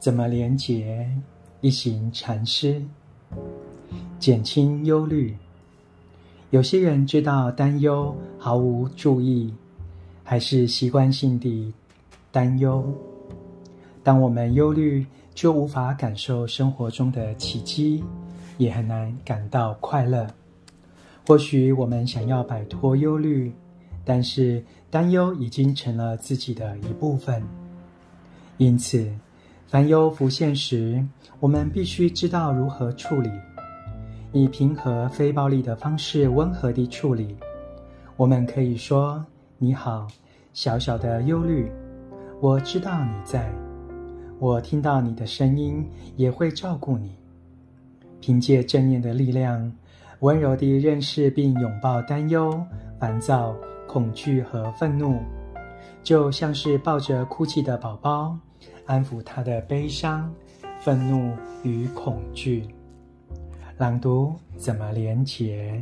怎么连结？一行禅师，减轻忧虑。有些人知道担忧毫无注意，还是习惯性地担忧。当我们忧虑，就无法感受生活中的奇迹，也很难感到快乐。或许我们想要摆脱忧虑，但是担忧已经成了自己的一部分。因此，烦忧浮现时，我们必须知道如何处理。以平和、非暴力的方式，温和地处理。我们可以说：“你好，小小的忧虑，我知道你在，我听到你的声音，也会照顾你。”凭借正念的力量，温柔地认识并拥抱担忧、烦躁、恐惧和愤怒，就像是抱着哭泣的宝宝，安抚他的悲伤、愤怒与恐惧。朗读怎么连结？